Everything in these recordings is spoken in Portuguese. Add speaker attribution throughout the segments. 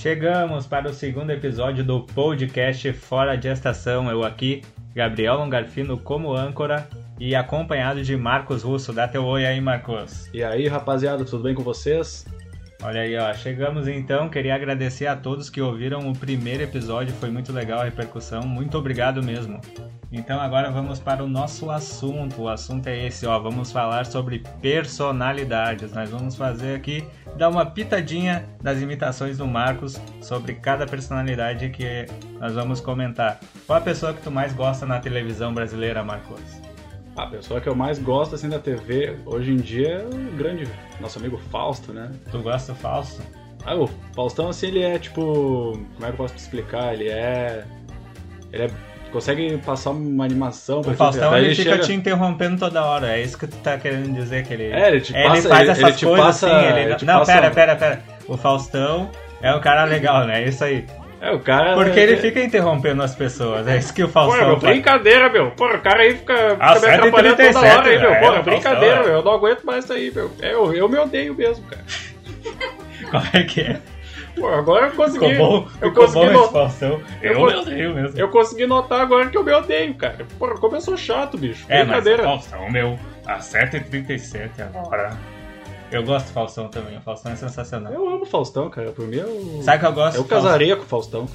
Speaker 1: Chegamos para o segundo episódio do podcast Fora de Estação. Eu aqui, Gabriel Longarfino como âncora e acompanhado de Marcos Russo. Dá teu oi aí, Marcos.
Speaker 2: E aí, rapaziada, tudo bem com vocês?
Speaker 1: Olha aí, ó. Chegamos então. Queria agradecer a todos que ouviram o primeiro episódio. Foi muito legal a repercussão. Muito obrigado mesmo. Então agora vamos para o nosso assunto. O assunto é esse, ó. Vamos falar sobre personalidades. Nós vamos fazer aqui dar uma pitadinha das imitações do Marcos sobre cada personalidade que nós vamos comentar. Qual a pessoa que tu mais gosta na televisão brasileira, Marcos?
Speaker 2: A pessoa que eu mais gosto assim da TV hoje em dia é o grande nosso amigo Fausto, né?
Speaker 1: Tu gosta do Fausto?
Speaker 2: Ah, o Faustão assim ele é tipo, como é que eu posso te explicar? Ele é ele é consegue passar uma animação
Speaker 1: O Faustão ele, ele fica chega... te interrompendo toda hora, é isso que tu tá querendo dizer que ele
Speaker 2: É, ele te passa,
Speaker 1: ele faz
Speaker 2: ele,
Speaker 1: essas
Speaker 2: ele te
Speaker 1: coisas
Speaker 2: passa,
Speaker 1: assim, ele
Speaker 2: ele
Speaker 1: Não,
Speaker 2: passa-
Speaker 1: pera, pera, pera. O Faustão é um cara legal, né? É isso aí.
Speaker 2: É, o cara
Speaker 1: Porque ele
Speaker 2: é-
Speaker 1: fica interrompendo as pessoas, é isso que o
Speaker 2: Pô,
Speaker 1: Faustão
Speaker 2: meu,
Speaker 1: faz.
Speaker 2: brincadeira, meu. Pô, o cara aí fica,
Speaker 1: Ah,
Speaker 2: fica me atrapalhando toda
Speaker 1: 7h37,
Speaker 2: hora aí, meu.
Speaker 1: é,
Speaker 2: Pô,
Speaker 1: é,
Speaker 2: brincadeira,
Speaker 1: Faustão, é.
Speaker 2: meu. Eu não aguento mais isso aí, meu. É, eu, eu me odeio mesmo, cara.
Speaker 1: Como é que é?
Speaker 2: Pô, agora eu consegui.
Speaker 1: Ficou bom,
Speaker 2: eu
Speaker 1: ficou
Speaker 2: consegui
Speaker 1: bom
Speaker 2: no-
Speaker 1: esse Faustão. Eu,
Speaker 2: Eu-
Speaker 1: me odeio mesmo.
Speaker 2: Eu consegui notar agora que eu me odeio, cara. Porra, como eu sou chato, bicho.
Speaker 1: É, mas
Speaker 2: Brincadeira.
Speaker 1: o Faustão, meu, às 7h37 agora. Eu gosto do Faustão também, o Faustão é sensacional.
Speaker 2: Eu amo o Faustão, cara. Por mim, eu,
Speaker 1: Sabe que eu gosto
Speaker 2: eu casaria com o Faustão.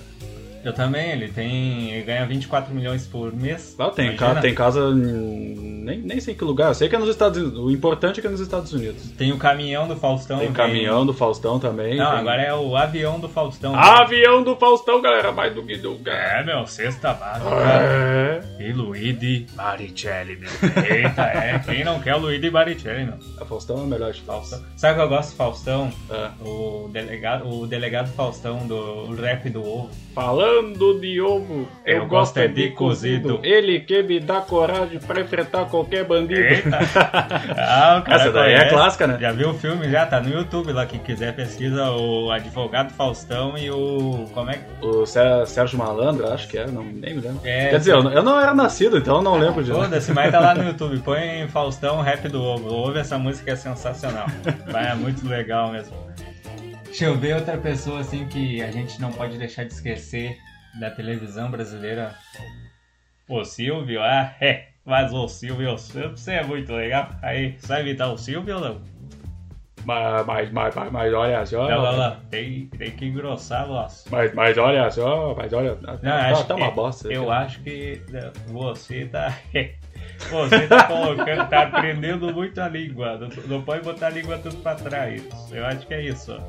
Speaker 1: Eu também, ele tem. Ele ganha 24 milhões por mês.
Speaker 2: Lá tem, ca- tem casa. em- Nem, nem sei que lugar. Eu sei que é nos Estados Unidos. O importante é que é nos Estados Unidos.
Speaker 1: Tem o caminhão do Faustão.
Speaker 2: Tem caminhão do Faustão também.
Speaker 1: Não,
Speaker 2: tem-
Speaker 1: agora é o avião do Faustão.
Speaker 2: Avião do Faustão, galera. Mais do que do
Speaker 1: É, meu, sexta básica.
Speaker 2: É.
Speaker 1: E Luigi Baricelli, meu. Eita, é. Quem não quer o Luigi Baricelli, meu?
Speaker 2: A Faustão é o melhor de
Speaker 1: Faustão. Sabe o que eu gosto do Faustão?
Speaker 2: É.
Speaker 1: O delegado, o delegado Faustão do rap do ovo.
Speaker 2: Falando de ovo, eu,
Speaker 1: Eu
Speaker 2: gosto é de cozido. Ele que me dá coragem pra enfrentar qualquer bandido.
Speaker 1: Eita! Ah, o cara
Speaker 2: Essa daí é
Speaker 1: conhece.
Speaker 2: clássica, né?
Speaker 1: Já viu o filme? Já tá no YouTube lá. Quem quiser pesquisa o advogado Faustão e o. Como é que.
Speaker 2: O Sé- Sérgio Malandro, acho que é, não, nem me lembro.
Speaker 1: É,
Speaker 2: Quer dizer, eu não, eu não era nascido, então eu não lembro de nada.
Speaker 1: Foda-se, mas tá lá no YouTube. Põe Faustão Rap do Ovo. Ouve essa música, é sensacional. Vai, é muito legal mesmo. Deixa eu ver outra pessoa assim que a gente não pode deixar de esquecer da televisão brasileira. O Silvio, ah, é. Mas o Silvio Santos é muito legal. Aí, sabe imitar o Silvio ou não?
Speaker 2: Mas, mas, mas, mas, mas olha só.
Speaker 1: Não, não, não. Tem, tem que engrossar a voz.
Speaker 2: Mas, mas olha só, mas olha.
Speaker 1: Não,
Speaker 2: tá,
Speaker 1: acho
Speaker 2: tá
Speaker 1: que-
Speaker 2: uma bosta.
Speaker 1: Eu acho que né, você tá. Você tá colocando, tá aprendendo muito a língua. Não, não pode botar a língua tudo pra trás. Eu acho que é isso.
Speaker 2: né?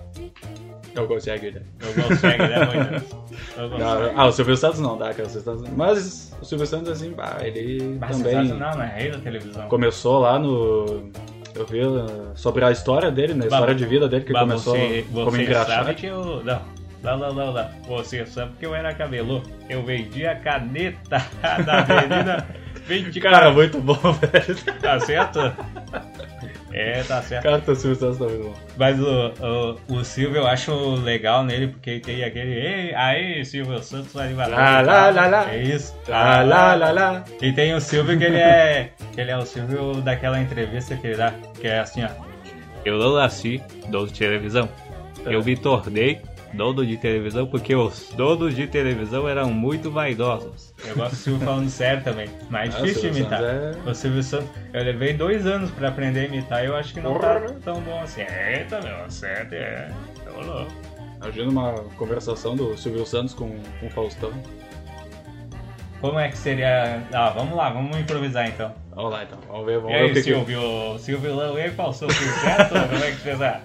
Speaker 1: Eu consegue, né, Moisés?
Speaker 2: Não,
Speaker 1: consegue.
Speaker 2: ah, o Silvio Santos não dá, cara. o Santos- Mas o Silvio Santos, assim, bah, ele
Speaker 1: Mas
Speaker 2: também
Speaker 1: sensacional, né? Rei da televisão.
Speaker 2: começou lá no. Eu vi uh, sobre a história dele, né? A
Speaker 1: Bah,
Speaker 2: história de vida dele, que
Speaker 1: Mas
Speaker 2: começou
Speaker 1: você,
Speaker 2: como
Speaker 1: você
Speaker 2: engraxate.
Speaker 1: sabe que eu. Não. Não, não, não, não. Você sabe que eu era camelô. Eu vendia caneta da avenida 24.
Speaker 2: Cara, muito bom, velho.
Speaker 1: Tá certo? É, tá certo.
Speaker 2: Cara, o Silvio Santos tá muito bom.
Speaker 1: Mas o, o, o Silvio eu acho legal nele, porque tem aquele. Ei, aí, Silvio Santos animador.
Speaker 2: Lá, lá, lá, lá.
Speaker 1: É isso.
Speaker 2: Lá, lá, lá, lá.
Speaker 1: E tem o Silvio que ele é. que ele é o Silvio daquela entrevista que ele dá, que é assim, ó. Eu não nasci de televisão. Eu me tornei dono de televisão porque os donos de televisão eram muito vaidosos. Eu gosto do Silvio falando sério também, mas é
Speaker 2: Ah,
Speaker 1: difícil de
Speaker 2: Silvio
Speaker 1: imitar.
Speaker 2: É-
Speaker 1: O Silvio Santos, eu levei dois anos pra aprender a imitar e eu acho que não
Speaker 2: Porra.
Speaker 1: tá tão bom assim. Eita, meu, certo, é. Tô louco.
Speaker 2: Imagina uma conversação do Silvio Santos com, com o Faustão.
Speaker 1: Como é que seria. Ah, vamos lá, vamos improvisar então.
Speaker 2: Vamos lá então, vamos ver, vamos
Speaker 1: E
Speaker 2: ver o
Speaker 1: aí,
Speaker 2: que que...
Speaker 1: Silvio? Silvio Lão e Faustão, tudo certo? Como é que você tá?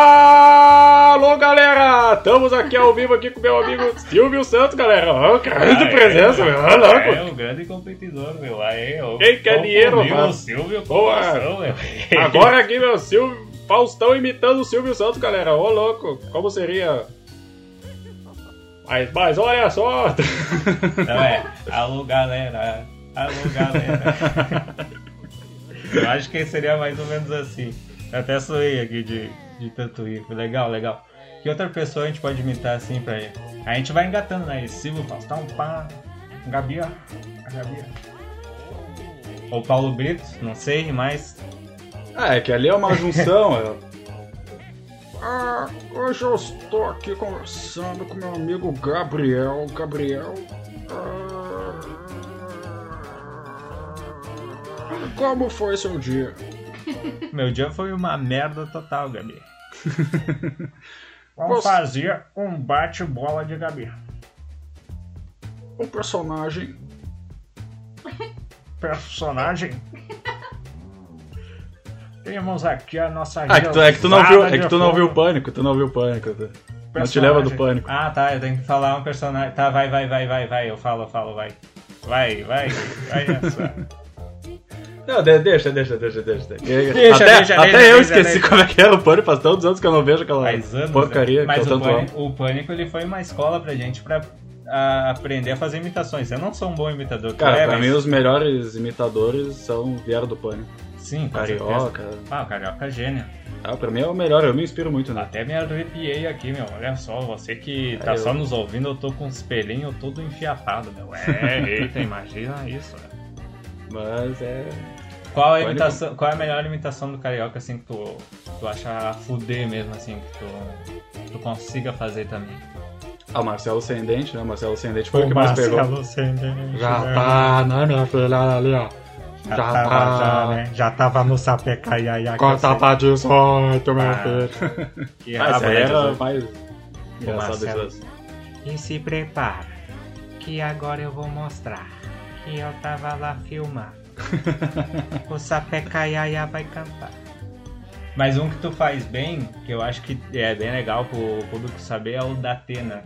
Speaker 2: Alô, galera! Estamos aqui ao vivo aqui com meu amigo Silvio Santos, galera. Ó, grande
Speaker 1: Ah, é,
Speaker 2: presença, meu. Ó,
Speaker 1: É,
Speaker 2: louco.
Speaker 1: um grande competidor, meu. Aí, o
Speaker 2: Quem quer dinheiro, mano?
Speaker 1: o Silvio com meu.
Speaker 2: Agora aqui, meu, Silvio... Faustão imitando o Silvio Santos, galera. Ô, louco. Como seria... Mas, mas olha só.
Speaker 1: Não é, alô galera, alô galera. Eu acho que seria mais ou menos assim. Eu até sonhei aqui de, de tanto rir. Foi Legal, legal. Que outra pessoa a gente pode imitar assim pra ele? A gente vai engatando, né? Silvio Faustão, pá. Gabi, ó. A Gabi, ó. Ou Paulo Brito, não sei, mas.
Speaker 2: Ah, é que ali é uma junção. é- Ah, hoje eu estou aqui conversando com meu amigo Gabriel. Gabriel. Ah, como foi seu dia?
Speaker 1: Meu dia foi uma merda total, Gabi. Vamos fazer um bate-bola de Gabi.
Speaker 2: O personagem.
Speaker 1: Personagem? Temos aqui a nossa
Speaker 2: Ah, é que tu, é que tu não viu, é que tu não viu o pânico, tu não viu o pânico. tu- Não te leva do pânico.
Speaker 1: Ah, tá, eu tenho que falar um personagem. Tá, vai, vai, vai, vai, vai. Eu falo, eu falo, vai. Vai, vai, vai nessa.
Speaker 2: Não, de- deixa, deixa, deixa, deixa.
Speaker 1: Deixa,
Speaker 2: até
Speaker 1: deixa,
Speaker 2: até
Speaker 1: deixa,
Speaker 2: eu
Speaker 1: deixa,
Speaker 2: esqueci
Speaker 1: deixa.
Speaker 2: como é que era o pânico, faz tantos anos que eu não vejo aquela
Speaker 1: Faz anos.
Speaker 2: porcaria
Speaker 1: né? Mas
Speaker 2: que eu
Speaker 1: o
Speaker 2: tanto
Speaker 1: pânico, o pânico ele foi uma escola pra gente pra a, aprender a fazer imitações. Eu não sou um bom imitador.
Speaker 2: Cara,
Speaker 1: é,
Speaker 2: pra
Speaker 1: mas-
Speaker 2: mim os melhores imitadores são vieram do pânico.
Speaker 1: Sim,
Speaker 2: Carioca.
Speaker 1: certeza. Ah, o Carioca é gênio.
Speaker 2: Ah, pra mim é o melhor, eu me inspiro muito, né?
Speaker 1: Até me arrepiei aqui, meu. Olha só, você que tá
Speaker 2: É, eu-
Speaker 1: só nos ouvindo, eu tô com os pelinhos todo enfiapado, meu. É, eita, imagina isso, né?
Speaker 2: Mas é.
Speaker 1: Qual a, imitação, qual é a melhor imitação do Carioca, assim, que tu, tu acha fuder mesmo, assim, que tu, tu consiga fazer também?
Speaker 2: Ah, o Marcelo Sendente, né? O Marcelo Sendente foi o que mais pegou.
Speaker 1: Sendente,
Speaker 2: Já
Speaker 1: né?
Speaker 2: tá, né, minha filha ali, ó.
Speaker 1: Já,
Speaker 2: Já
Speaker 1: tava,
Speaker 2: tá.
Speaker 1: já, né? Já tava no sapecaiaia.
Speaker 2: Corta pra 18, meu
Speaker 1: Ah,
Speaker 2: filho.
Speaker 1: Que
Speaker 2: Ah,
Speaker 1: rabo,
Speaker 2: aí
Speaker 1: né,
Speaker 2: era mais engraçado
Speaker 1: Marcelo. E se prepara, que agora eu vou mostrar que eu tava lá filmando. o Sapecaiaia vai cantar. Mas um que tu faz bem, que eu acho que é bem legal pro público saber, é o da Atena.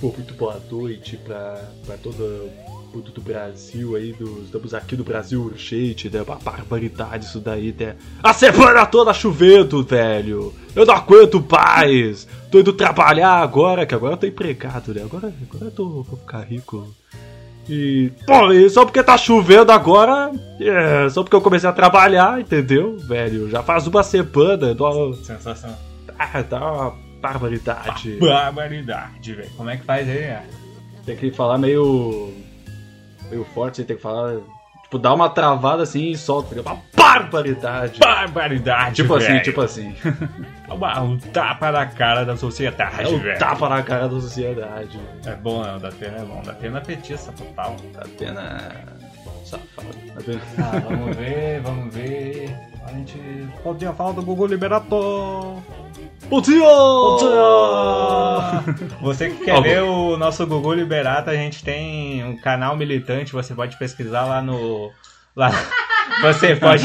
Speaker 2: Pô, muito boa noite pra, pra todo mundo do Brasil aí, do, estamos aqui no Brasil urgente, né? Uma barbaridade isso daí, né? A semana toda chovendo, velho! Eu não aguento mais! Tô indo trabalhar agora, que agora eu tô empregado, né? Agora, agora eu tô, vou ficar rico. E, pô, e só porque tá chovendo agora, é, só porque eu comecei a trabalhar, entendeu, velho? Já faz uma semana, dá,
Speaker 1: Sensação.
Speaker 2: ah, dá uma barbaridade.
Speaker 1: Barbaridade, velho. Como é que faz aí, né?
Speaker 2: Tem que falar meio. meio forte, tem que falar. Tipo, dá uma travada assim e solta. Uma barbaridade!
Speaker 1: Barbaridade,
Speaker 2: Tipo assim, tipo assim.
Speaker 1: Uma- Um tapa na cara da sociedade,
Speaker 2: É um
Speaker 1: velho.
Speaker 2: tapa na cara da sociedade.
Speaker 1: É bom, né? O da Atena é bom. Da Atena é petista total.
Speaker 2: A pena. safado. A pena-
Speaker 1: Ah, vamos ver, vamos ver. A gente podia falar do Google Liberator.
Speaker 2: Dia!
Speaker 1: Você que quer
Speaker 2: Ó,
Speaker 1: ver o nosso Gugu Liberato, a gente tem um canal militante, você pode pesquisar lá no. Lá, você pode,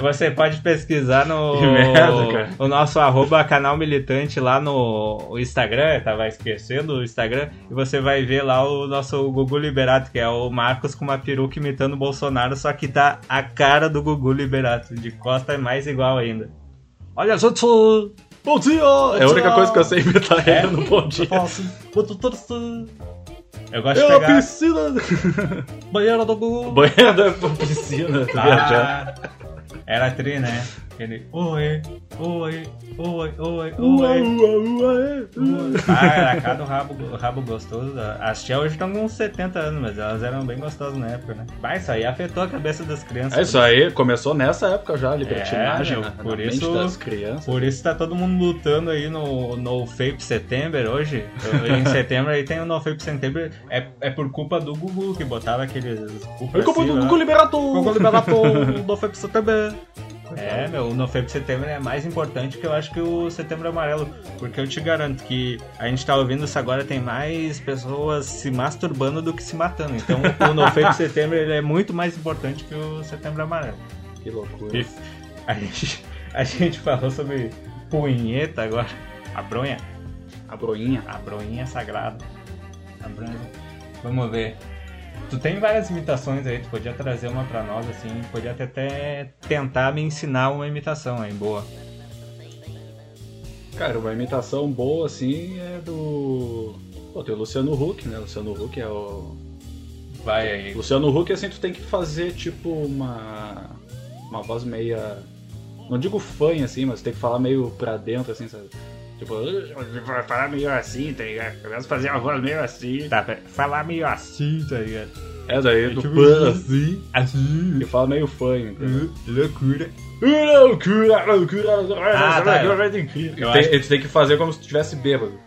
Speaker 1: você pode pesquisar no
Speaker 2: merda,
Speaker 1: o nosso arroba canal militante lá no Instagram, tava esquecendo o Instagram, e você vai ver lá o nosso Gugu Liberato, que é o Marcos com uma peruca imitando o Bolsonaro, só que tá a cara do Gugu Liberato, de costa é mais igual ainda. Olha, gente,
Speaker 2: Bom dia! É a única coisa que eu sei imitar
Speaker 1: É?
Speaker 2: ele no bom dia.
Speaker 1: eu falo assim, "Boto tudo assim." Eu gosto de
Speaker 2: É a
Speaker 1: pegar
Speaker 2: piscina!
Speaker 1: banheiro do Gugu.
Speaker 2: Banheiro da piscina, tá.
Speaker 1: Ah, era tri, né? Ele, oi, oi, oi, oi,
Speaker 2: Ua,
Speaker 1: oi.
Speaker 2: ua, ua, é.
Speaker 1: Ah, era cada rabo, rabo gostoso. As tia hoje estão com uns 70 anos, mas elas eram bem gostosas na época, né? Mas isso aí afetou a cabeça das crianças.
Speaker 2: É isso aí, começou nessa época já, a libertinagem
Speaker 1: É,
Speaker 2: na,
Speaker 1: por
Speaker 2: na
Speaker 1: isso-
Speaker 2: das crianças.
Speaker 1: Por isso tá todo mundo lutando aí no, no Fape Setembro hoje. em setembro aí tem o No Fape Setembro. É, é por culpa do Gugu que botava aqueles.
Speaker 2: É culpa do
Speaker 1: né?
Speaker 2: Google Liberator!
Speaker 1: Google Liberator no Fape Setembro. É, meu, o No Fape Setembro é mais importante que eu acho que o Setembro Amarelo. Porque eu te garanto que a gente tá ouvindo isso agora, tem mais pessoas se masturbando do que se matando. Então o No Fape Setembro ele é muito mais importante que o Setembro Amarelo.
Speaker 2: Que loucura.
Speaker 1: E a gente, a gente falou sobre punheta agora. A bronha.
Speaker 2: A broinha.
Speaker 1: A bronha sagrada. A bronha. Vamos ver. Tu tem várias imitações aí, tu podia trazer uma pra nós, assim, podia até, até tentar me ensinar uma imitação aí, boa.
Speaker 2: Cara, uma imitação boa assim é do. Pô, tem o Luciano Huck, né? Luciano Huck é o.
Speaker 1: Vai aí.
Speaker 2: Luciano Huck, assim, tu tem que fazer tipo uma. Uma voz meia. Não digo fanha assim, mas tem que falar meio pra dentro, assim, sabe? Tipo, vai falar meio assim, tá ligado? Começa a fazer uma voz meio assim.
Speaker 1: Tá, falar meio assim, tá ligado?
Speaker 2: É daí, do
Speaker 1: tipo
Speaker 2: pan assim,
Speaker 1: Assim.
Speaker 2: que fala meio fã, entendeu?
Speaker 1: Loucura.
Speaker 2: Loucura, loucura,
Speaker 1: Ah, tá.
Speaker 2: loucura.
Speaker 1: Eu
Speaker 2: Tem- Eles têm que fazer como se tu estivesse bêbado.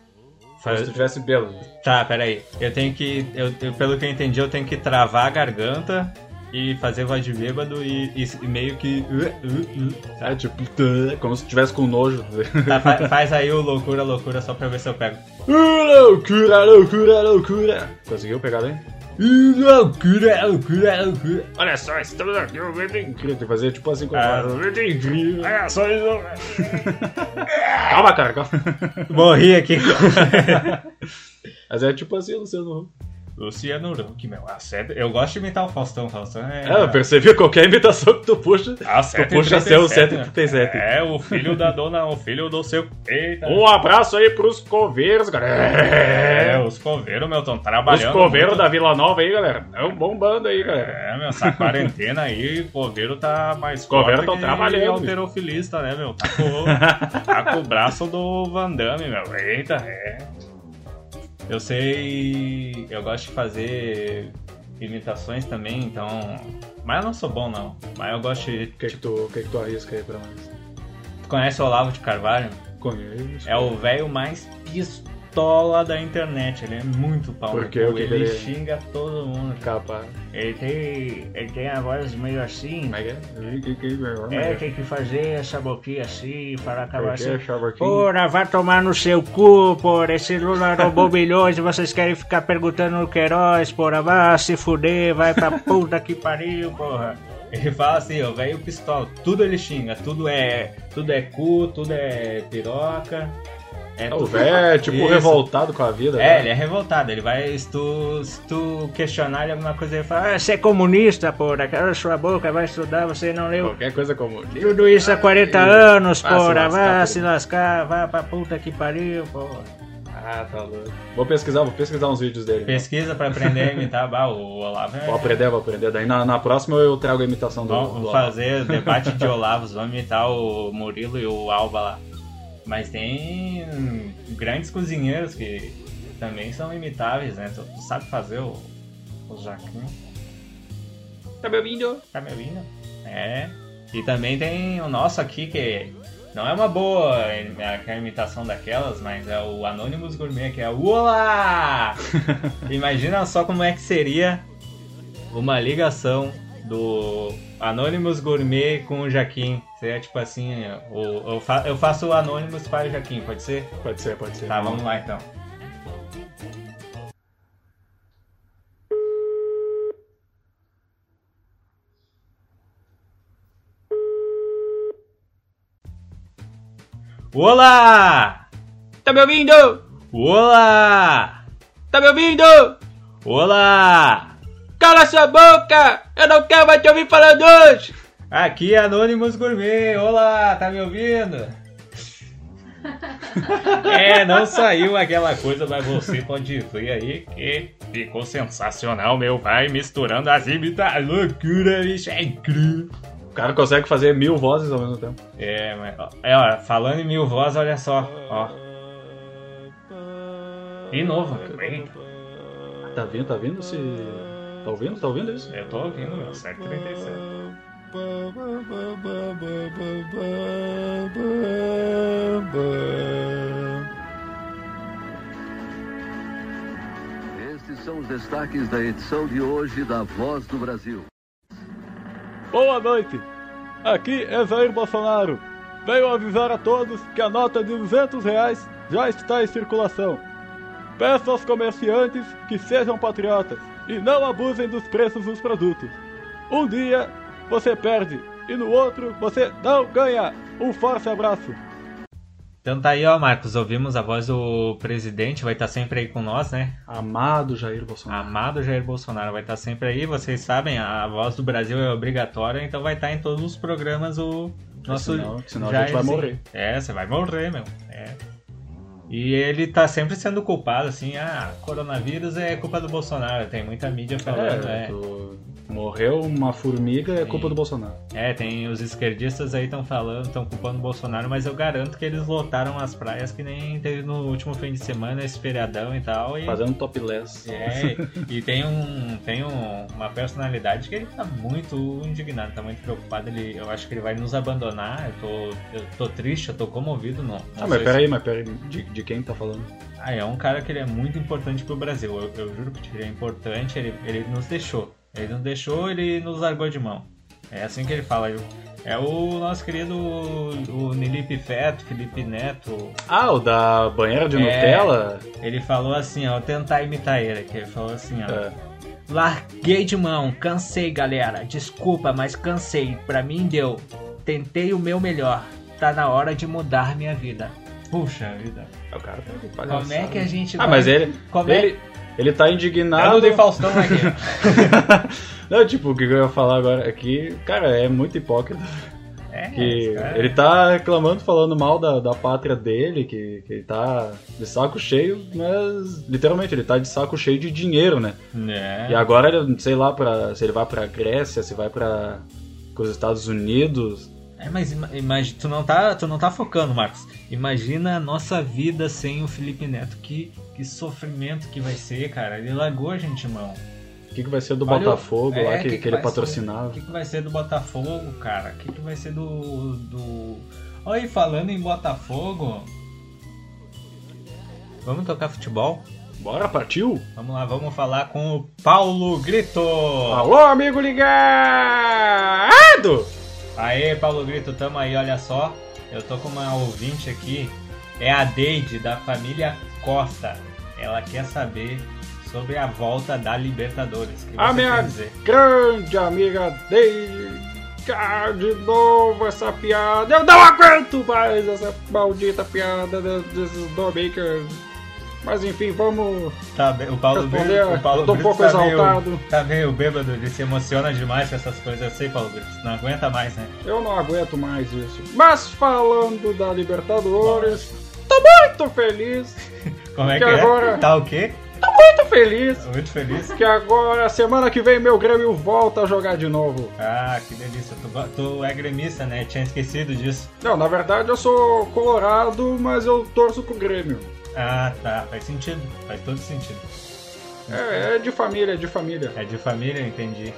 Speaker 2: Como se tu estivesse bêbado.
Speaker 1: Tá, peraí. Eu tenho que. Eu, eu- pelo que eu entendi, eu tenho que travar a garganta e fazer voz de bêbado e, e- e meio que. uh, uh, uh.
Speaker 2: É tipo, como se tu estivesse com nojo.
Speaker 1: Tá, fa- faz aí o loucura, loucura só pra ver se eu pego.
Speaker 2: loucura, loucura, loucura. Conseguiu pegar bem?
Speaker 1: Loucura, loucura, loucura.
Speaker 2: Olha só, estamos aqui, o momento incrível. Tem que fazer tipo assim com a
Speaker 1: Ah.
Speaker 2: voz. O momento incrível.
Speaker 1: Olha só isso.
Speaker 2: Calma, cara, calma.
Speaker 1: Morri aqui.
Speaker 2: Mas é tipo assim, Luciano.
Speaker 1: Luciano Huck, meu. Eu gosto de imitar o Faustão. Faustão é.
Speaker 2: É, eu percebi qualquer imitação que tu puxa.
Speaker 1: A
Speaker 2: Tu puxa até o
Speaker 1: 737.
Speaker 2: 737.
Speaker 1: É, o filho da dona, o filho do seu. Eita.
Speaker 2: Um abraço aí pros coveiros, galera.
Speaker 1: É, os coveiros, meu, estão
Speaker 2: Os
Speaker 1: trabalhando.
Speaker 2: coveiros
Speaker 1: muito.
Speaker 2: da Vila Nova aí, galera. É um bombando aí, galera.
Speaker 1: É, meu, essa quarentena aí, o coveiro tá mais
Speaker 2: Coveiro
Speaker 1: forte
Speaker 2: tão
Speaker 1: que
Speaker 2: trabalhando,
Speaker 1: alterofilista, né, meu? Tá com, tá com o braço do Van Damme, meu. Eita, é. Eu sei... Eu gosto de fazer imitações também, então... Mas eu não sou bom, não. Mas eu gosto de...
Speaker 2: O que, que, tu, que, que tu arrisca aí pra nós?
Speaker 1: Tu conhece o Olavo de Carvalho?
Speaker 2: Conheço.
Speaker 1: É o velho mais pistola da internet. Ele é muito pau
Speaker 2: Por
Speaker 1: no cu. Ele
Speaker 2: ele-
Speaker 1: xinga todo mundo.
Speaker 2: Capaz.
Speaker 1: Ele tem, ele tem a voz meio assim.
Speaker 2: É é?
Speaker 1: É, tem que fazer essa boquinha assim, para acabar
Speaker 2: Por
Speaker 1: assim. Porra, vai tomar no seu cu, porra. Esse Lula roubou bilhões e vocês querem ficar perguntando no Queiroz, porra. Vai se fuder, vai pra puta que pariu, porra. Ele fala assim, ó, velho pistola. Tudo ele xinga, tudo é. Tudo é cu, tudo é piroca. É
Speaker 2: O velho é tipo
Speaker 1: Isso.
Speaker 2: revoltado com a vida.
Speaker 1: É,
Speaker 2: né?
Speaker 1: ele é revoltado. Ele vai, se tu, se tu questionar ele alguma coisa, ele fala: ah, Você é comunista, porra, cala sua boca, vai estudar, você não leu
Speaker 2: Qualquer coisa como.
Speaker 1: tudo isso há 40 anos,
Speaker 2: Vai se
Speaker 1: porra,
Speaker 2: porra.
Speaker 1: se lascar, vai pra puta que pariu, porra.
Speaker 2: Ah, tá louco. Vou pesquisar, vou pesquisar uns vídeos dele.
Speaker 1: Pesquisa pra aprender a imitar, bah, o Olavo é.
Speaker 2: Vou aprender, vou aprender. Daí na, na próxima eu trago a imitação do.
Speaker 1: Vamos
Speaker 2: do
Speaker 1: vamos fazer debate de Olavos, vamos imitar o Murilo e o Alba lá. Mas tem grandes cozinheiros que também são imitáveis, né? Tu, tu sabe fazer o, o Jaquim.
Speaker 2: Tá me ouvindo?
Speaker 1: Tá me ouvindo? É. E também tem o nosso aqui, que não é uma boa a imitação daquelas, mas é o Anonymous Gourmet, que é o Olá! Imagina só como é que seria uma ligação do Anonymous Gourmet com o Jaquim. Seria tipo assim, eu, fa- eu faço o Anonymous para o Jaquim, pode ser?
Speaker 2: Pode ser, pode ser.
Speaker 1: Tá, vamos lá então. Olá!
Speaker 2: Tá me ouvindo?
Speaker 1: Olá!
Speaker 2: Tá me ouvindo?
Speaker 1: Olá!
Speaker 2: Cala sua boca! Eu não quero mais te ouvir falando hoje!
Speaker 1: Aqui é Anonymous Gourmet. Olá, tá me ouvindo? é, não saiu aquela coisa, mas você pode ver aí que ficou sensacional, meu pai, misturando as imitações. Loucura, bicho, é incrível.
Speaker 2: O cara consegue fazer mil vozes ao mesmo tempo.
Speaker 1: É, mas, é, ó, falando em mil vozes, olha só, ó. De novo, meu.
Speaker 2: Tá vindo, tá vindo se. Tá ouvindo? Tá ouvindo isso?
Speaker 1: eu tô ouvindo, meu, 737.
Speaker 3: Estes são os destaques da edição de hoje da Voz do Brasil.
Speaker 4: Boa noite. Aqui é Jair Bolsonaro. Venho avisar a todos que a nota de 200 reais já está em circulação. Peço aos comerciantes que sejam patriotas e não abusem dos preços dos produtos. Um dia você perde e no outro você não ganha. Um forte abraço.
Speaker 1: Então tá aí, ó, Marcos, ouvimos a voz do presidente, vai estar sempre aí com nós, né?
Speaker 2: Amado Jair Bolsonaro.
Speaker 1: Amado Jair Bolsonaro vai estar sempre aí, vocês sabem, a voz do Brasil é obrigatória, então vai estar em todos os programas o nosso
Speaker 2: senão- senão a gente vai morrer.
Speaker 1: É, você vai morrer, meu. É. E ele tá sempre sendo culpado, assim, ah, coronavírus é culpa do Bolsonaro. Tem muita mídia falando,
Speaker 2: É,
Speaker 1: é.
Speaker 2: tu- morreu uma formiga, é culpa do Bolsonaro.
Speaker 1: É, tem os esquerdistas aí estão falando, estão culpando o Bolsonaro, mas eu garanto que eles lotaram as praias que nem teve no último fim de semana, esse feriadão e tal. E,
Speaker 2: Fazendo topless.
Speaker 1: é, e tem, um, tem um- uma personalidade que ele tá muito indignado, tá muito preocupado. Ele, eu acho que ele vai nos abandonar. Eu tô, eu tô triste, eu tô comovido. Não, não
Speaker 2: Ah, mas
Speaker 1: sei se-
Speaker 2: peraí, mas peraí, de, quem tá falando?
Speaker 1: Ah, é um cara que ele é muito importante pro Brasil. Eu, eu juro que ele é importante, ele, ele nos deixou. Ele nos deixou, ele nos largou de mão. É assim que ele fala. eu- É o nosso querido o Nilipe Feto, Felipe Neto.
Speaker 2: Ah, o da banheira de
Speaker 1: É.
Speaker 2: Nutella?
Speaker 1: Ele falou assim, ó, vou tentar imitar ele, que ele falou assim, ó.
Speaker 2: É.
Speaker 1: Larguei de mão, cansei, galera. Desculpa, mas cansei. Pra mim deu. Tentei o meu melhor. Tá na hora de mudar minha vida. Puxa vida.
Speaker 2: O cara tá de
Speaker 1: Como é que a gente
Speaker 2: Ah,
Speaker 1: vai-
Speaker 2: mas ele,
Speaker 1: Como é-
Speaker 2: ele, ele tá
Speaker 1: É
Speaker 2: indignado.
Speaker 1: do Faustão aqui.
Speaker 2: Não, tipo, o que eu ia falar agora é que, cara, é muito hipócrita.
Speaker 1: É,
Speaker 2: Que
Speaker 1: cara-
Speaker 2: ele tá reclamando, falando mal da, da pátria dele, que, que ele tá de saco cheio, mas literalmente ele tá de saco cheio de dinheiro, né?
Speaker 1: É.
Speaker 2: E agora, ele- sei lá, pra, se ele vai pra Grécia, se vai pra os Estados Unidos.
Speaker 1: É, mas ima- imagi- tu, não tá, tu não tá focando, Marcos. Imagina a nossa vida sem o Felipe Neto. Que, que sofrimento que vai ser, cara. Ele largou a gente mão.
Speaker 2: O que, que vai ser do
Speaker 1: Olha
Speaker 2: Botafogo
Speaker 1: é,
Speaker 2: lá que, que, ele
Speaker 1: vai
Speaker 2: patrocinava?
Speaker 1: O que, que vai ser do Botafogo, cara? O que, que vai ser do. do. E falando em Botafogo. Vamos tocar futebol?
Speaker 2: Bora, partiu?
Speaker 1: Vamos lá, vamos falar com o Paulo Grito!
Speaker 2: Alô, amigo ligado!
Speaker 1: Aê, Paulo Grito, tamo aí, olha só. Eu tô com uma ouvinte aqui, é a Deide, da família Costa. Ela quer saber sobre a volta da Libertadores.
Speaker 2: A minha grande amiga Deide, ah, de novo essa piada. Eu não aguento mais essa maldita piada de- desses domakers. Mas enfim, vamos.
Speaker 1: Tá bem, o Paulo
Speaker 2: Responder,
Speaker 1: Brito, o Paulo
Speaker 2: eu tô um pouco
Speaker 1: tá
Speaker 2: exaltado.
Speaker 1: Meio, tá meio bêbado, ele se emociona demais com essas coisas. Eu sei, Paulo Brito, não aguenta mais, né?
Speaker 2: Eu não aguento mais isso. Mas falando da Libertadores, tô muito feliz.
Speaker 1: Como é
Speaker 2: Que
Speaker 1: que,
Speaker 2: agora-
Speaker 1: é? Tá o quê?
Speaker 2: Tô muito feliz.
Speaker 1: Tô muito feliz.
Speaker 2: Que agora, semana que vem, meu Grêmio volta a jogar de novo.
Speaker 1: Ah, que delícia. Tu, tu é gremista, né? Tinha esquecido disso.
Speaker 2: Não, na verdade eu sou colorado, mas eu torço pro Grêmio.
Speaker 1: Ah, tá. Faz sentido. Faz todo sentido.
Speaker 2: É, é de família, é de família.
Speaker 1: É de família, entendi.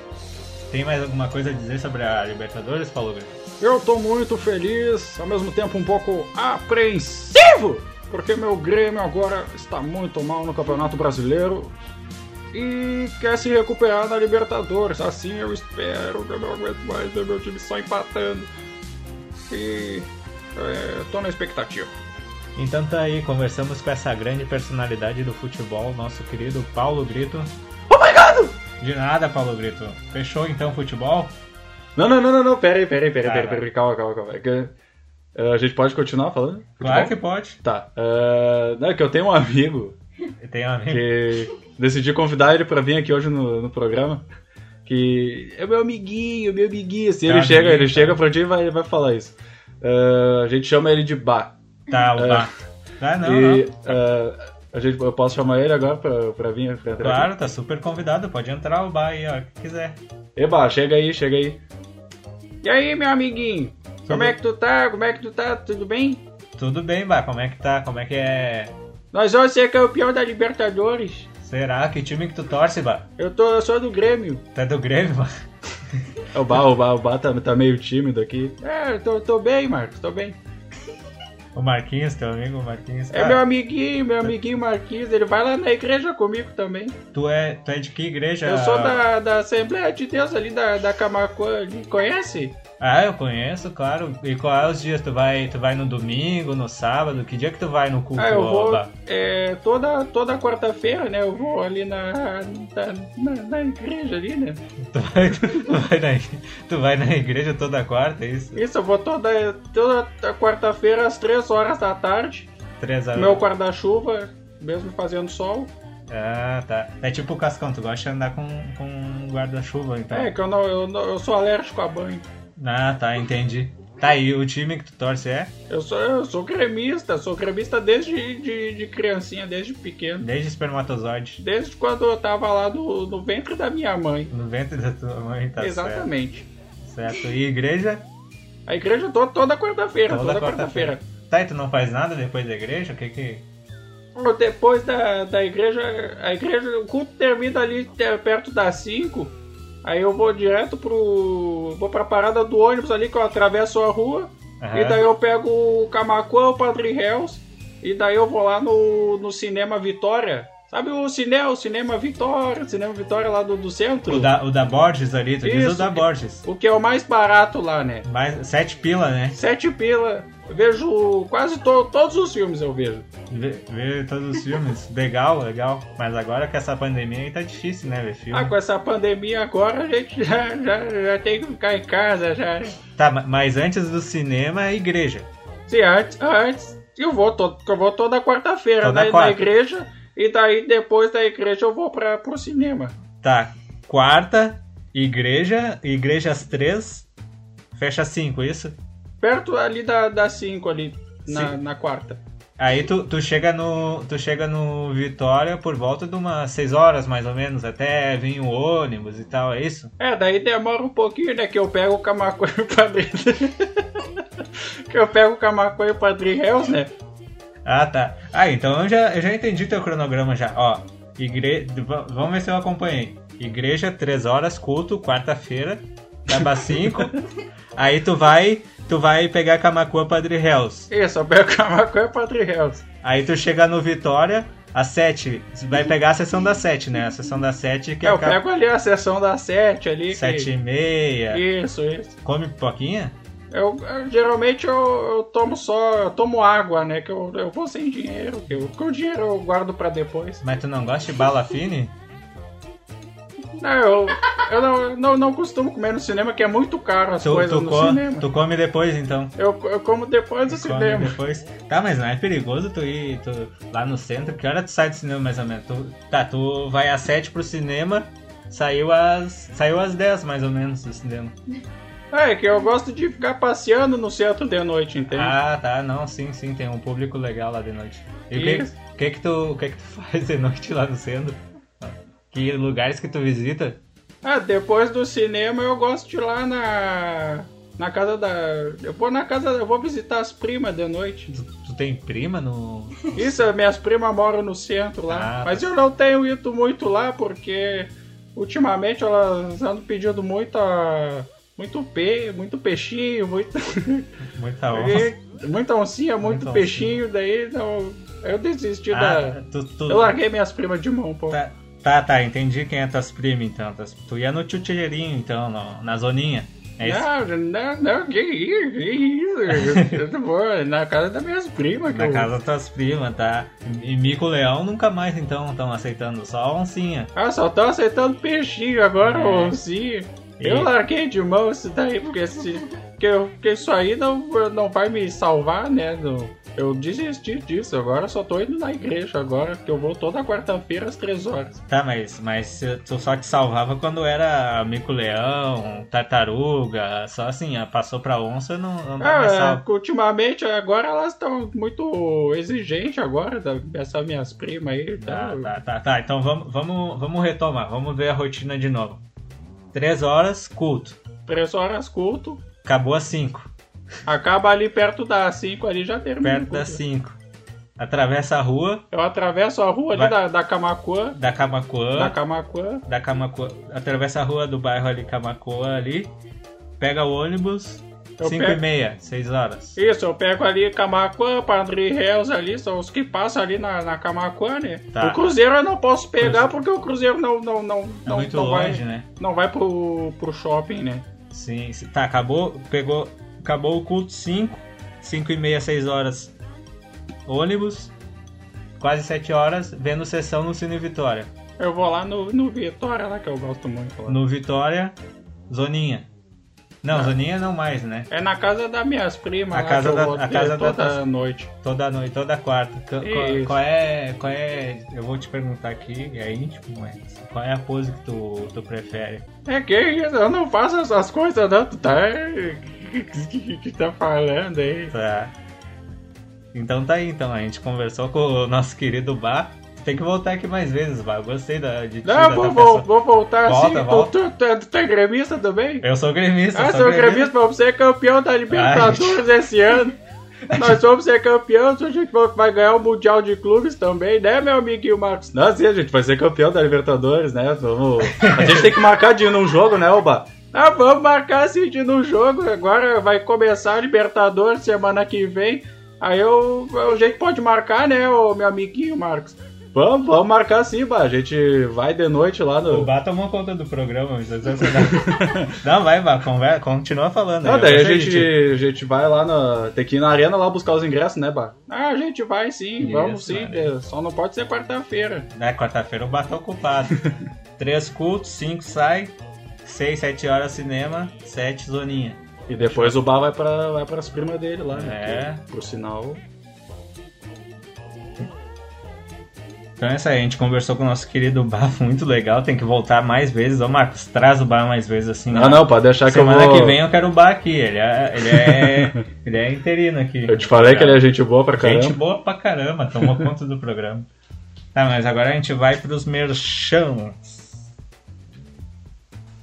Speaker 1: Tem mais alguma coisa a dizer sobre a Libertadores, Paulo?
Speaker 2: Eu tô muito feliz, ao mesmo tempo um pouco apreensivo, porque meu Grêmio agora está muito mal no Campeonato Brasileiro e quer se recuperar na Libertadores. Assim eu espero, eu não aguento mais ver meu time só empatando. E é, tô na expectativa.
Speaker 1: Então tá aí, conversamos com essa grande personalidade do futebol, nosso querido Paulo Grito.
Speaker 2: Obrigado!
Speaker 1: De nada, Paulo Grito. Fechou então o futebol?
Speaker 2: Não, não, não, não, não, pera aí, pera aí, pera aí,
Speaker 1: Tá,
Speaker 2: pera aí, pera aí, calma, calma, calma. É eh, a gente pode continuar falando?
Speaker 1: Claro que
Speaker 2: Futebol?
Speaker 1: pode.
Speaker 2: Tá, eh, não, é que eu tenho um amigo
Speaker 1: Tem um amigo.
Speaker 2: que decidi convidar ele pra vir aqui hoje no, no programa. Que é meu amiguinho, meu amiguinho. Assim,
Speaker 1: Tá,
Speaker 2: ele chega,
Speaker 1: amiguinho,
Speaker 2: ele
Speaker 1: tá.
Speaker 2: chega pra ti e vai, vai falar isso. Eh, a gente chama ele de Bá.
Speaker 1: Tá, o
Speaker 2: É.
Speaker 1: bar. Ah, não,
Speaker 2: e
Speaker 1: não.
Speaker 2: eh, a gente, eu posso chamar ele agora pra, pra vir pra entrar
Speaker 1: Claro, tá super convidado. Pode entrar o bar aí, ó, que quiser.
Speaker 2: aqui? Eba, chega aí, chega aí. E aí, meu amiguinho? Como é que tu tá? Como é que tu tá? Tudo bem?
Speaker 1: Tudo bem, Bar, como é que tá? Como é que é?
Speaker 2: Nós vamos ser campeão da Libertadores.
Speaker 1: Será? Que time que tu torce, Bar?
Speaker 2: Eu, tô, eu sou do Grêmio.
Speaker 1: É do Grêmio, Bar?
Speaker 2: O Bá, o Bá, o Bá tá, tá meio tímido aqui. É, eu tô, tô bem, Marcos, tô bem.
Speaker 1: O Marquinhos, teu amigo, o Marquinhos.
Speaker 2: É meu amiguinho, meu amiguinho Marquinhos, ele vai lá na igreja comigo também.
Speaker 1: tu, é, tu é de que igreja?
Speaker 2: Eu sou da, da Assembleia de Deus ali da, da Camacuã ali, conhece?
Speaker 1: Ah, eu conheço, claro. E qual é os dias? Tu vai, tu vai no domingo, no sábado? Que dia que tu vai no culto,
Speaker 2: Ah, eu vou, é, toda, toda quarta-feira, né, eu vou ali na, na, na, na igreja ali, né.
Speaker 1: Tu vai, tu, vai na, tu vai na igreja toda quarta, é isso?
Speaker 2: Isso, eu vou toda, toda quarta-feira às três horas da tarde,
Speaker 1: Três horas.
Speaker 2: meu guarda-chuva, mesmo fazendo sol.
Speaker 1: Ah, tá. É tipo o Cascão, tu gosta de andar com, com guarda-chuva, então.
Speaker 2: É, que eu, não, eu, não- eu sou alérgico a banho.
Speaker 1: Ah, tá, entendi. Tá, e o time que tu torce é?
Speaker 2: Eu sou, eu sou gremista, sou gremista desde de, de criancinha, desde pequeno.
Speaker 1: Desde espermatozoide.
Speaker 2: Desde quando eu tava lá no, no ventre da minha mãe.
Speaker 1: No ventre da tua mãe, tá
Speaker 2: Exatamente.
Speaker 1: certo. Certo. E igreja?
Speaker 2: A igreja toda, toda quarta-feira,
Speaker 1: Toda
Speaker 2: toda,
Speaker 1: quarta-feira.
Speaker 2: quarta-feira.
Speaker 1: Tá, e tu não faz nada depois da igreja? O que que...
Speaker 2: Depois da, da igreja, a igreja, o culto termina ali perto das 5. Aí eu vou direto pro. Vou pra parada do ônibus ali que eu atravesso a rua.
Speaker 1: Aham.
Speaker 2: E daí eu pego o Camacuã, o Padre Hells. E daí eu vou lá no, no Cinema Vitória. Sabe o cinema, o Cinema Vitória, o Cinema Vitória lá do, do centro?
Speaker 1: O da, o da Borges ali, tu diz o
Speaker 2: Isso,
Speaker 1: da Borges.
Speaker 2: O que é o mais barato lá, né?
Speaker 1: Mais, sete pila, né?
Speaker 2: Sete pila. Eu vejo quase to- todos os filmes eu vejo.
Speaker 1: Ver todos os filmes. legal, legal. Mas agora com essa pandemia aí tá difícil, né, ver filme.
Speaker 2: Ah, com essa pandemia agora a gente já, já, já tem que ficar em casa já.
Speaker 1: Tá, ma- mas antes do cinema é igreja.
Speaker 2: Se antes, antes eu vou, to, eu vou toda quarta-feira na,
Speaker 1: quarta.
Speaker 2: na igreja e daí depois da igreja eu vou para pro cinema.
Speaker 1: Tá, quarta, igreja, igreja às três, fecha às cinco, isso?
Speaker 2: Perto ali da, das 5 ali na, na quarta.
Speaker 1: Aí tu, tu chega no. Tu chega no Vitória por volta de umas 6 horas mais ou menos, até vir o ônibus e tal, é isso?
Speaker 2: É, daí demora um pouquinho, né? Que eu pego o Camacuã e o Padre. que eu pego o Camacuã e o Padre Hells, né?
Speaker 1: Ah, tá. Ah, então eu já, eu já entendi teu cronograma já. Ó, igre... vamos ver se eu acompanhei. Igreja, 3 horas, culto, quarta-feira, acaba 5. aí tu vai, tu vai pegar Camacuã Padre Hells.
Speaker 2: Isso, eu pego Camacuã Padre Hells.
Speaker 1: Aí tu chega no Vitória, às 7. Vai pegar a sessão das 7, né? A sessão das 7 que
Speaker 2: É, eu
Speaker 1: acaba
Speaker 2: pego ali a sessão das 7 ali. que-
Speaker 1: 7 e meia.
Speaker 2: Isso, isso.
Speaker 1: Come pipoquinha?
Speaker 2: Eu, eu- geralmente eu, eu tomo só, eu tomo água, né? Que eu, eu vou sem dinheiro, eu, o dinheiro eu guardo pra depois.
Speaker 1: Mas tu não gosta de bala fine?
Speaker 2: Não, eu, eu não, não, não costumo comer no cinema, que é muito caro as
Speaker 1: Tu,
Speaker 2: coisas
Speaker 1: tu,
Speaker 2: no
Speaker 1: co-
Speaker 2: cinema.
Speaker 1: tu come depois então.
Speaker 2: Eu, eu como depois do
Speaker 1: Come
Speaker 2: cinema.
Speaker 1: depois. Tá, mas não é perigoso tu ir tu, lá no centro? Que hora tu sai do cinema mais ou menos? Tu, tá, tu vai às 7 pro cinema, saiu às. Saiu às 10 mais ou menos do cinema.
Speaker 2: É, que eu gosto de ficar passeando no centro de noite, entende?
Speaker 1: Ah, tá, não, sim, sim, tem um público legal lá de noite. E o que, que, que, tu, que, que tu faz de noite lá no centro? Que lugares que tu visita?
Speaker 2: Ah, depois do cinema eu gosto de ir lá na. Na casa da. Eu vou na casa. Eu vou visitar as primas de noite.
Speaker 1: Tu, tu tem prima no.
Speaker 2: Isso, minhas primas moram no centro lá.
Speaker 1: Ah,
Speaker 2: mas eu não tenho ido muito lá porque ultimamente elas andam pedindo muita. Muito pe, muito peixinho, muito,
Speaker 1: Muita onça.
Speaker 2: muita oncinha, muito
Speaker 1: Muita
Speaker 2: peixinho, daí não, eu desisti
Speaker 1: Ah,
Speaker 2: da.
Speaker 1: tu, tu,
Speaker 2: Eu larguei minhas primas de mão, pô.
Speaker 1: Tá, tá, tá, entendi quem é tuas primas então. Tu ia no tchutcheirinho então, no- na zoninha. É isso?
Speaker 2: Não, não, não, que isso, que isso. Eu tô bom, na casa das minhas primas,
Speaker 1: Na
Speaker 2: eu-
Speaker 1: casa das tuas primas, tá? E mico leão nunca mais então estão aceitando, só oncinha.
Speaker 2: Ah, só tô aceitando peixinho agora,
Speaker 1: É.
Speaker 2: oncinha. Eu larguei de mão isso daí, porque, esse, porque, eu- porque isso aí não, não vai me salvar, né? Não- eu desisti disso, agora só tô indo na igreja agora, que eu vou toda quarta-feira às três horas.
Speaker 1: Tá, mas, mas tu só te salvava quando era mico leão, tartaruga, só assim, passou pra onça não, não dá mais
Speaker 2: Ah,
Speaker 1: salvo.
Speaker 2: é, ultimamente, agora elas estão muito exigentes agora, essas minhas primas aí.
Speaker 1: Tá,
Speaker 2: Tá,
Speaker 1: tá, tá, tá. Então vamos, vamos, vamos retomar, vamos ver a rotina de novo. Três horas, culto.
Speaker 2: Três horas culto,
Speaker 1: Acabou às cinco.
Speaker 2: acaba ali perto das cinco ali já termina.
Speaker 1: Perto das cinco. Atravessa a rua
Speaker 2: Eu atravesso a rua ali
Speaker 1: Vai-
Speaker 2: da, da Camacuã,
Speaker 1: da Camacuã.
Speaker 2: da Camacuã,
Speaker 1: da Camacuã, atravessa a rua do bairro ali, Camacuã ali, pega o ônibus,
Speaker 2: Eu
Speaker 1: 5 e
Speaker 2: pego-
Speaker 1: meia, 6 horas.
Speaker 2: Isso, eu pego ali Camacuã, Padre Reus ali, são os que passam ali na, na Camacuã, né?
Speaker 1: Tá.
Speaker 2: O Cruzeiro eu não posso pegar porque o Cruzeiro não, não, não,
Speaker 1: É
Speaker 2: não,
Speaker 1: muito
Speaker 2: não
Speaker 1: longe,
Speaker 2: vai,
Speaker 1: né?
Speaker 2: não vai pro, pro shopping, né?
Speaker 1: Sim, sim. tá, acabou, pegou, acabou o culto 5, 5 e meia, 6 horas, ônibus, quase 7 horas, vendo sessão no Cine Vitória.
Speaker 2: Eu vou lá no, no Vitória lá, que eu gosto muito. Lá.
Speaker 1: No Vitória, Zoninha. Não, Zoninha não mais, né?
Speaker 2: É na casa das minhas primas
Speaker 1: A casa da- a casa da
Speaker 2: toda
Speaker 1: tua-
Speaker 2: noite.
Speaker 1: Toda noite, toda quarta. Qual, qual- é, qual é, eu vou te perguntar aqui, é íntimo, mas qual é a pose que tu, tu prefere?
Speaker 2: É que eu não faço essas coisas não, tu tá...
Speaker 5: que, que tá falando aí?
Speaker 1: Tá. Então tá aí, então. A gente conversou com o nosso querido Bar. Tem que voltar aqui mais vezes, Bar. Gostei da, de
Speaker 5: Não, vou, vou, vou voltar
Speaker 1: Volta,
Speaker 5: assim.
Speaker 1: volta.
Speaker 5: Tu, tu, tu, tu é gremista também?
Speaker 1: Eu sou gremista.
Speaker 5: Ah,
Speaker 1: sou
Speaker 5: sou gremista, vamos ser campeão da Libertadores esse ano. Nós vamos ser campeões, a gente vai ganhar o Mundial de Clubes também, né, meu amiguinho Marcos?
Speaker 2: Não, sim, a gente vai ser campeão da Libertadores, né? Vamos... A gente tem que marcar de ir num jogo, né, Oba?
Speaker 5: Ah, vamos marcar assim de no jogo. Agora vai começar a Libertadores semana que vem. Aí eu, a gente pode marcar, né, o meu amiguinho Marcos?
Speaker 2: Vamos, vamos marcar sim, Bah. A gente vai de noite lá
Speaker 1: O
Speaker 2: no.
Speaker 1: Bar tomou conta do programa. Não, vai, Bar. Conver... Continua falando.
Speaker 2: Não, daí a gente, a gente vai lá na. Tem que ir na arena lá buscar os ingressos, né, Bah?
Speaker 5: Ah, a gente vai sim,
Speaker 1: Isso,
Speaker 5: vamos sim. é, Só não pode ser quarta-feira.
Speaker 1: É, quarta-feira o Bar tá ocupado. Três cultos, cinco sai. Seis, sete horas cinema, sete zoninha.
Speaker 2: E depois o Bah vai pra, vai pras primas dele lá, né?
Speaker 1: É.
Speaker 2: Que, Por sinal.
Speaker 1: Então é isso aí, a gente conversou com o nosso querido Bar, muito legal, tem que voltar mais vezes. Ô Marcos, traz o Bar mais vezes assim.
Speaker 2: Não, não, pode deixar que eu
Speaker 1: Semana
Speaker 2: vou.
Speaker 1: que vem eu quero o Bar aqui, ele é, ele é, ele é interino aqui.
Speaker 2: Eu te falei que ele é gente boa pra caramba.
Speaker 1: Gente boa pra caramba, tomou conta do programa. Tá, mas agora a gente vai pros merchans.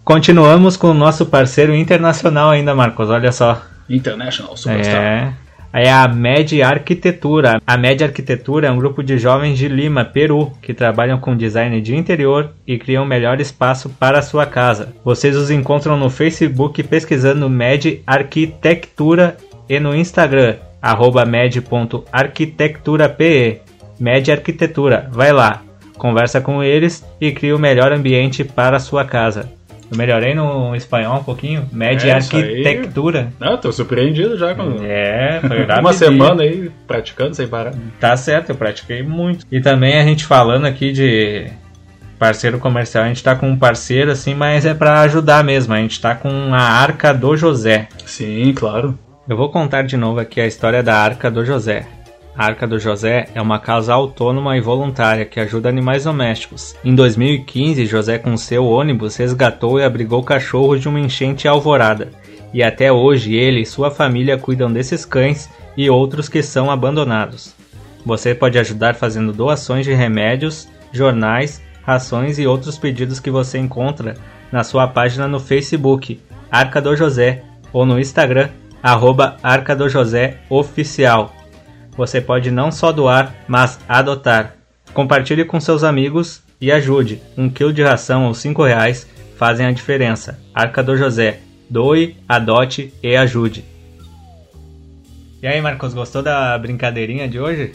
Speaker 1: Continuamos com o nosso parceiro internacional ainda, Marcos, olha só.
Speaker 2: International Superstar.
Speaker 1: É. É a MED Arquitetura. A MED Arquitetura é um grupo de jovens de Lima, Peru, que trabalham com design de interior e criam o melhor espaço para a sua casa. Vocês os encontram no Facebook pesquisando MED Arquitectura e no Instagram, arroba med.arquitecturape. MED Arquitetura, vai lá, conversa com eles e cria o melhor ambiente para a sua casa. Eu melhorei no espanhol um pouquinho? MED
Speaker 2: É, isso aí.
Speaker 1: Arquitectura.
Speaker 2: Não, tô surpreendido já com
Speaker 1: É, foi
Speaker 2: uma semana aí praticando sem parar.
Speaker 1: Tá certo, eu pratiquei muito. E também a gente falando aqui de parceiro comercial, a gente tá com um parceiro assim, mas é pra ajudar mesmo. A gente tá com a Arca do José.
Speaker 2: Sim, claro.
Speaker 1: Eu vou contar de novo aqui a história da Arca do José. A Arca do José é uma casa autônoma e voluntária que ajuda animais domésticos. Em 2015, José com seu ônibus resgatou e abrigou cachorros de uma enchente alvorada. E até hoje ele e sua família cuidam desses cães e outros que são abandonados. Você pode ajudar fazendo doações de remédios, jornais, rações e outros pedidos que você encontra na sua página no Facebook, Arca do José, ou no Instagram, arroba Arca do José Oficial. Você pode não só doar, mas adotar. Compartilhe com seus amigos e ajude. Um quilo de ração ou cinco reais fazem a diferença. Arca do José. Doe, adote e ajude. E aí, Marcos, gostou da brincadeirinha de hoje?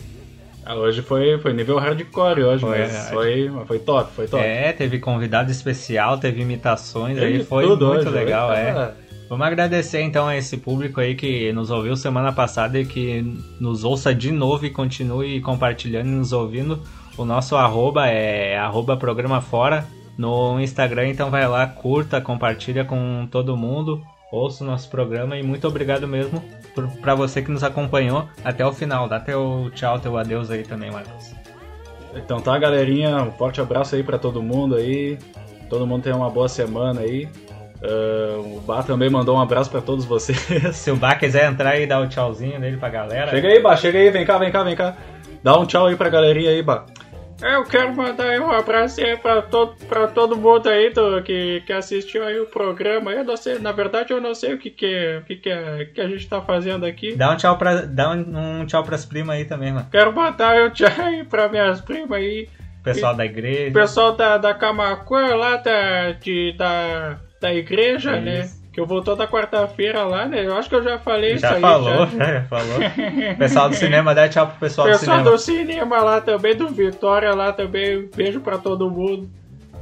Speaker 2: Ah, hoje foi, foi nível hardcore hoje,
Speaker 1: Foi,
Speaker 2: mas
Speaker 1: é.
Speaker 2: foi, foi top, foi top.
Speaker 1: É, teve convidado especial, teve imitações
Speaker 2: Teve
Speaker 1: aí, foi muito
Speaker 2: hoje,
Speaker 1: legal,
Speaker 2: hoje
Speaker 1: é. Vamos agradecer então a esse público aí que nos ouviu semana passada e que nos ouça de novo e continue compartilhando e nos ouvindo. O nosso arroba é arroba programa fora no Instagram, então vai lá, curta, compartilha com todo mundo, ouça o nosso programa e muito obrigado mesmo por, pra você que nos acompanhou até o final. Dá teu tchau, teu adeus aí também, Marcos.
Speaker 2: Então tá, galerinha, um forte abraço aí pra todo mundo aí. Todo mundo tenha uma boa semana aí. Ah, o Bá também mandou um abraço pra todos vocês.
Speaker 1: Se o Bá quiser entrar e dar o tchauzinho dele pra galera.
Speaker 2: chega aí, Bá, chega aí, vem cá, vem cá, vem cá. Dá um tchau aí pra galerinha aí, Bá.
Speaker 5: Eu quero mandar aí um abraço aí pra todo, pra todo mundo aí do, que, que assistiu aí o programa. Eu não sei, na verdade eu não sei o que que, o que, que, é- que a gente tá fazendo aqui.
Speaker 1: Dá um tchau pra, dá um, um tchau pras primas aí também, mano.
Speaker 5: Quero mandar um tchau aí pra minhas primas aí.
Speaker 1: Pessoal da
Speaker 5: O
Speaker 1: igreja.
Speaker 5: pessoal da, da Camacuã lá da, de, da, da igreja,
Speaker 1: Isso.
Speaker 5: né? Que eu vou toda quarta-feira lá, né? Eu acho que eu já falei isso
Speaker 1: Já
Speaker 5: aí.
Speaker 1: falou,
Speaker 5: já.
Speaker 1: já falou. Pessoal do cinema, dá tchau pro pessoal,
Speaker 5: Pessoal
Speaker 1: do cinema.
Speaker 5: do cinema lá também, do Vitória lá também. Beijo pra todo mundo.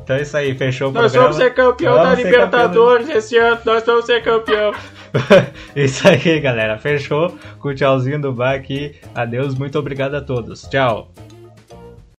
Speaker 1: Então é isso aí, fechou o
Speaker 5: Nós
Speaker 1: programa.
Speaker 5: vamos ser campeão
Speaker 1: Vamos
Speaker 5: da
Speaker 1: ser
Speaker 5: Libertadores esse ano. Nós vamos ser campeão.
Speaker 1: isso aí, galera. Fechou com o tchauzinho do bar aqui. Adeus, muito obrigado a todos. Tchau.